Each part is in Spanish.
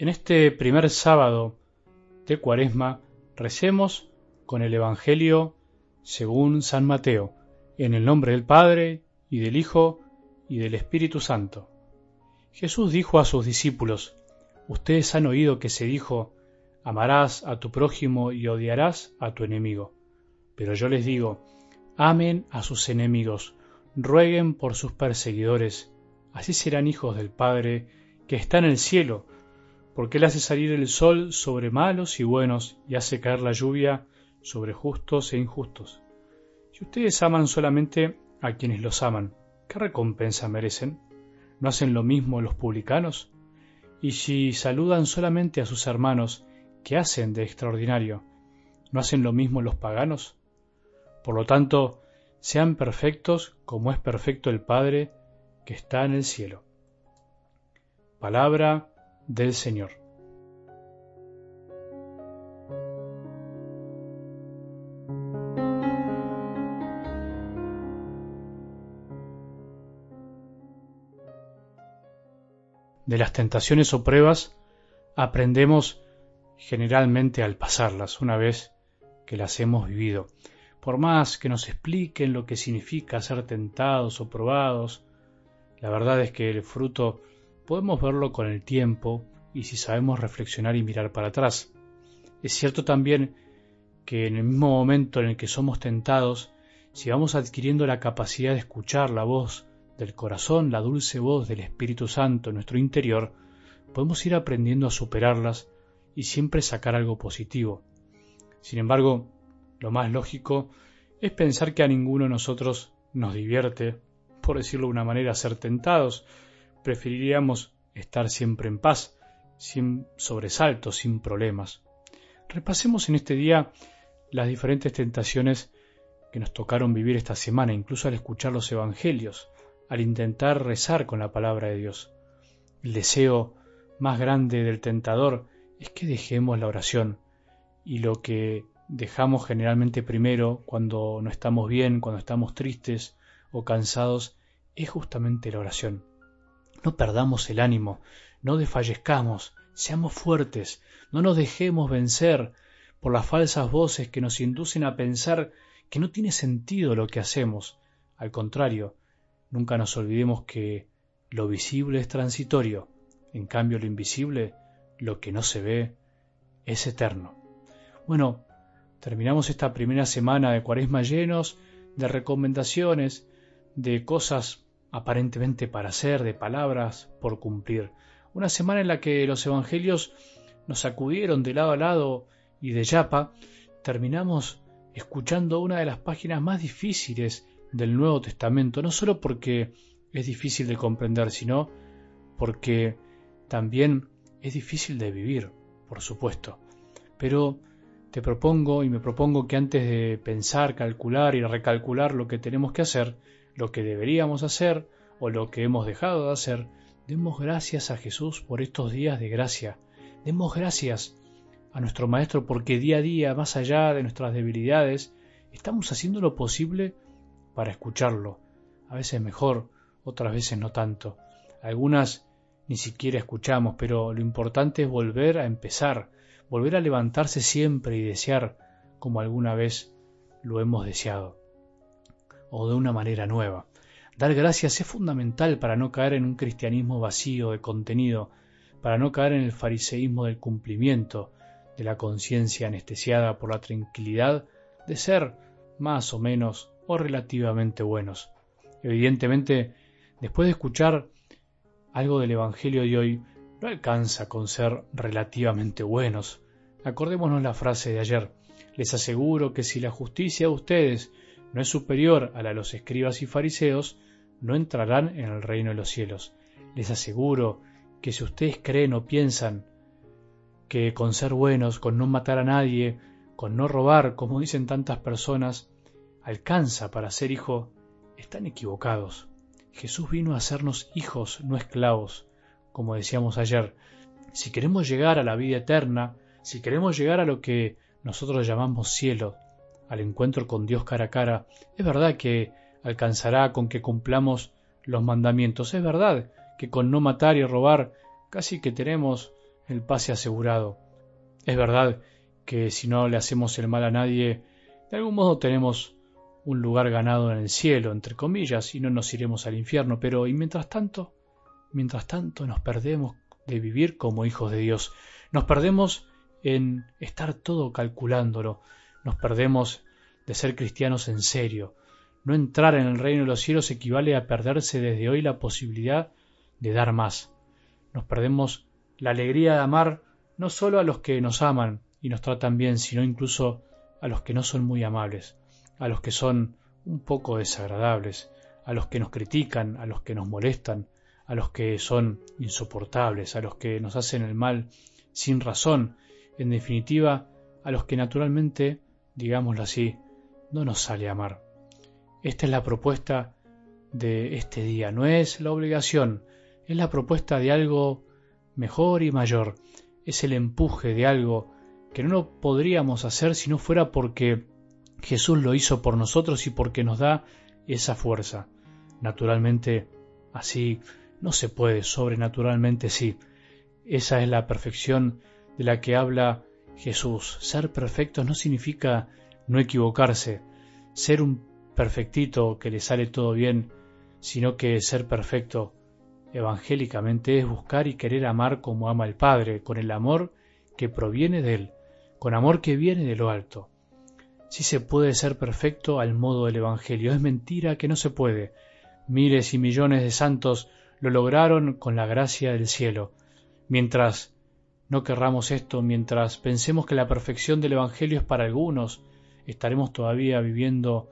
En este primer sábado de Cuaresma recemos con el Evangelio según San Mateo, en el nombre del Padre, y del Hijo, y del Espíritu Santo. Jesús dijo a sus discípulos, Ustedes han oído que se dijo, amarás a tu prójimo y odiarás a tu enemigo. Pero yo les digo, amen a sus enemigos, rueguen por sus perseguidores, así serán hijos del Padre que está en el cielo, porque Él hace salir el sol sobre malos y buenos y hace caer la lluvia sobre justos e injustos. Si ustedes aman solamente a quienes los aman, ¿qué recompensa merecen? ¿No hacen lo mismo los publicanos? Y si saludan solamente a sus hermanos, ¿qué hacen de extraordinario? ¿No hacen lo mismo los paganos? Por lo tanto, sean perfectos como es perfecto el Padre que está en el cielo. Palabra del Señor. De las tentaciones o pruebas aprendemos generalmente al pasarlas una vez que las hemos vivido. Por más que nos expliquen lo que significa ser tentados o probados, la verdad es que el fruto podemos verlo con el tiempo y si sabemos reflexionar y mirar para atrás. Es cierto también que en el mismo momento en el que somos tentados, si vamos adquiriendo la capacidad de escuchar la voz del corazón, la dulce voz del Espíritu Santo en nuestro interior, podemos ir aprendiendo a superarlas y siempre sacar algo positivo. Sin embargo, lo más lógico es pensar que a ninguno de nosotros nos divierte, por decirlo de una manera, ser tentados, preferiríamos estar siempre en paz, sin sobresaltos, sin problemas. Repasemos en este día las diferentes tentaciones que nos tocaron vivir esta semana, incluso al escuchar los Evangelios, al intentar rezar con la palabra de Dios. El deseo más grande del tentador es que dejemos la oración y lo que dejamos generalmente primero cuando no estamos bien, cuando estamos tristes o cansados, es justamente la oración. No perdamos el ánimo, no desfallezcamos, seamos fuertes, no nos dejemos vencer por las falsas voces que nos inducen a pensar que no tiene sentido lo que hacemos. Al contrario, nunca nos olvidemos que lo visible es transitorio, en cambio lo invisible, lo que no se ve, es eterno. Bueno, terminamos esta primera semana de cuaresma llenos de recomendaciones, de cosas aparentemente para hacer, de palabras por cumplir. Una semana en la que los evangelios nos sacudieron de lado a lado y de yapa, terminamos escuchando una de las páginas más difíciles del Nuevo Testamento, no solo porque es difícil de comprender, sino porque también es difícil de vivir, por supuesto. Pero te propongo y me propongo que antes de pensar, calcular y recalcular lo que tenemos que hacer, lo que deberíamos hacer o lo que hemos dejado de hacer, demos gracias a Jesús por estos días de gracia. Demos gracias a nuestro Maestro porque día a día, más allá de nuestras debilidades, estamos haciendo lo posible para escucharlo. A veces mejor, otras veces no tanto. Algunas ni siquiera escuchamos, pero lo importante es volver a empezar, volver a levantarse siempre y desear como alguna vez lo hemos deseado o de una manera nueva. Dar gracias es fundamental para no caer en un cristianismo vacío de contenido, para no caer en el fariseísmo del cumplimiento, de la conciencia anestesiada por la tranquilidad de ser más o menos o relativamente buenos. Evidentemente, después de escuchar algo del Evangelio de hoy, no alcanza con ser relativamente buenos. Acordémonos la frase de ayer. Les aseguro que si la justicia de ustedes no es superior a la de los escribas y fariseos, no entrarán en el reino de los cielos. Les aseguro que si ustedes creen o piensan que con ser buenos, con no matar a nadie, con no robar, como dicen tantas personas, alcanza para ser hijo, están equivocados. Jesús vino a hacernos hijos, no esclavos, como decíamos ayer. Si queremos llegar a la vida eterna, si queremos llegar a lo que nosotros llamamos cielo, al encuentro con Dios cara a cara, es verdad que alcanzará con que cumplamos los mandamientos, es verdad que con no matar y robar casi que tenemos el pase asegurado. Es verdad que si no le hacemos el mal a nadie, de algún modo tenemos un lugar ganado en el cielo, entre comillas, y no nos iremos al infierno, pero y mientras tanto, mientras tanto nos perdemos de vivir como hijos de Dios, nos perdemos en estar todo calculándolo, nos perdemos de ser cristianos en serio. No entrar en el reino de los cielos equivale a perderse desde hoy la posibilidad de dar más. Nos perdemos la alegría de amar no solo a los que nos aman y nos tratan bien, sino incluso a los que no son muy amables, a los que son un poco desagradables, a los que nos critican, a los que nos molestan, a los que son insoportables, a los que nos hacen el mal sin razón, en definitiva, a los que naturalmente, digámoslo así, no nos sale amar. Esta es la propuesta de este día, no es la obligación, es la propuesta de algo mejor y mayor, es el empuje de algo que no lo podríamos hacer si no fuera porque Jesús lo hizo por nosotros y porque nos da esa fuerza. Naturalmente, así no se puede, sobrenaturalmente sí. Esa es la perfección de la que habla Jesús. Ser perfecto no significa no equivocarse, ser un perfectito que le sale todo bien, sino que ser perfecto evangélicamente es buscar y querer amar como ama el Padre, con el amor que proviene de Él, con amor que viene de lo alto. Si se puede ser perfecto al modo del Evangelio, es mentira que no se puede. Miles y millones de santos lo lograron con la gracia del cielo. Mientras no querramos esto, mientras pensemos que la perfección del Evangelio es para algunos, estaremos todavía viviendo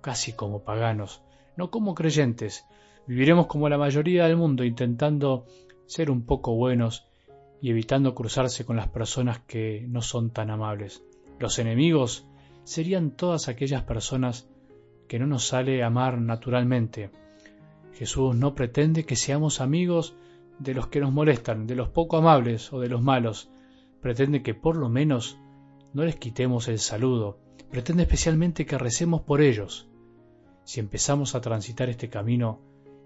casi como paganos, no como creyentes. Viviremos como la mayoría del mundo, intentando ser un poco buenos y evitando cruzarse con las personas que no son tan amables. Los enemigos serían todas aquellas personas que no nos sale amar naturalmente. Jesús no pretende que seamos amigos de los que nos molestan, de los poco amables o de los malos. Pretende que por lo menos no les quitemos el saludo. Pretende especialmente que recemos por ellos. Si empezamos a transitar este camino,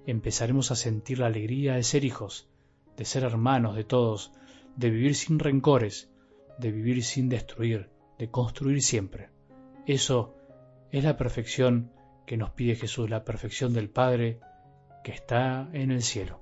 empezaremos a sentir la alegría de ser hijos, de ser hermanos de todos, de vivir sin rencores, de vivir sin destruir, de construir siempre. Eso es la perfección que nos pide Jesús, la perfección del Padre que está en el cielo.